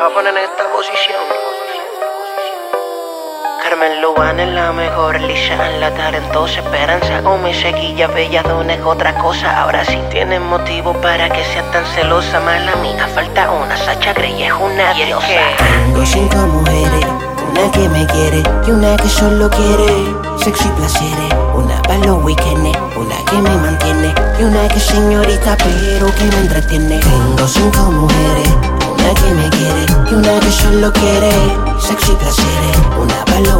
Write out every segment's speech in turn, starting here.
a poner en esta posición. Carmen Lubán es la mejor, Lisa en la talentosa Esperanza Gómez, Sequilla Belladona es otra cosa. Ahora sí tienen motivo para que sea tan celosa. Mala amiga, falta una, Sacha Grey es una Y diosa. que- Tengo cinco mujeres, una que me quiere y una que solo quiere sexo y placeres. Una para los weekends, una que me mantiene y una que señorita pero que me entretiene. Tengo cinco mujeres, una que me quiere y una que solo quiere sexo y. Una para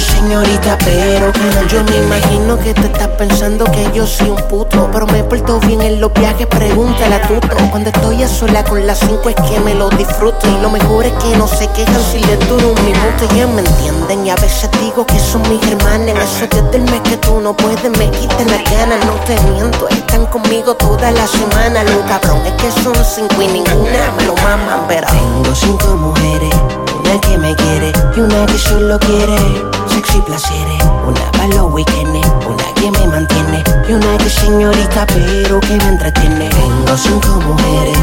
señorita pero Yo me imagino que te estás pensando que yo soy un puto, pero me porto bien en los viajes, pregúntale a tuto. Cuando estoy a sola con las cinco es que me lo disfruto y lo mejor es que no se quejan si les dura un minuto. Ya me entienden y a veces digo que son mis hermanas. Eso desde el mes que tú no puedes me quitan las ganas, no te miento. Están conmigo toda la semana. Lo cabrón es que son cinco y ninguna me lo maman, pero tengo cinco mujeres. Una que me quiere y una que solo quiere y placeres. Una para los weekends, una que me mantiene y una que señorita pero que me entretiene. Tengo cinco mujeres,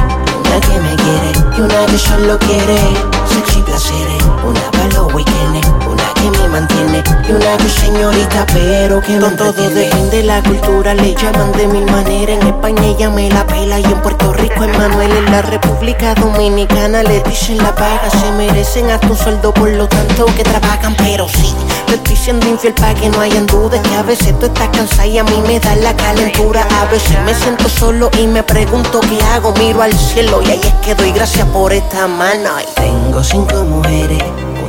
una que me quiere y una que solo quiere sexo y placeres. Una para los weekends, una que me mantiene y una que es señorita pero que entretiene. Todo depende de la cultura, le llaman de mil maneras. En España ella me la pela y en Puerto Rico es Manuel. En la República Dominicana le dicen la paga, se merecen hasta un sueldo por lo tanto que trabajan, pero sí. Te estoy siendo infiel para que no hayan dudas Que a veces tú estás cansada y a mí me da la calentura A veces me siento solo y me pregunto qué hago Miro al cielo y ahí es que doy gracias por esta mano Y Tengo cinco mujeres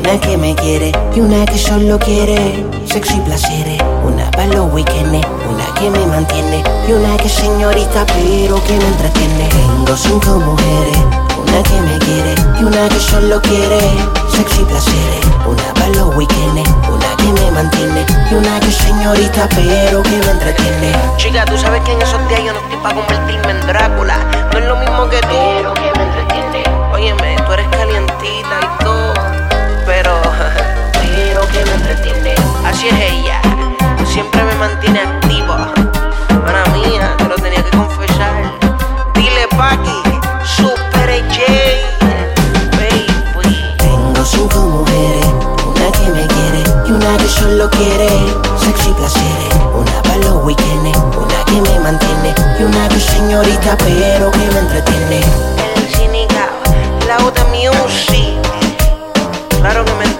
una que me quiere y una que solo quiere sexo y placeres. Una para los weekends, una que me mantiene y una que señorita pero que me entretiene. Tengo cinco mujeres, una que me quiere y una que solo quiere sexo y placeres. Una para los weekends, una que me mantiene y una que señorita pero que me entretiene. Chica, tú sabes que en esos días yo no estoy para convertirme en Drácula. No es lo mismo que tú. Para mía, te lo tenía que confesar. Dile, Paki, Super J. Baby. Tengo cinco mujeres, una que me quiere y una que solo quiere sexo y placeres. Una para los weekends, una que me mantiene y una que es señorita pero que me entretiene. El cínica, la otra music. Claro que me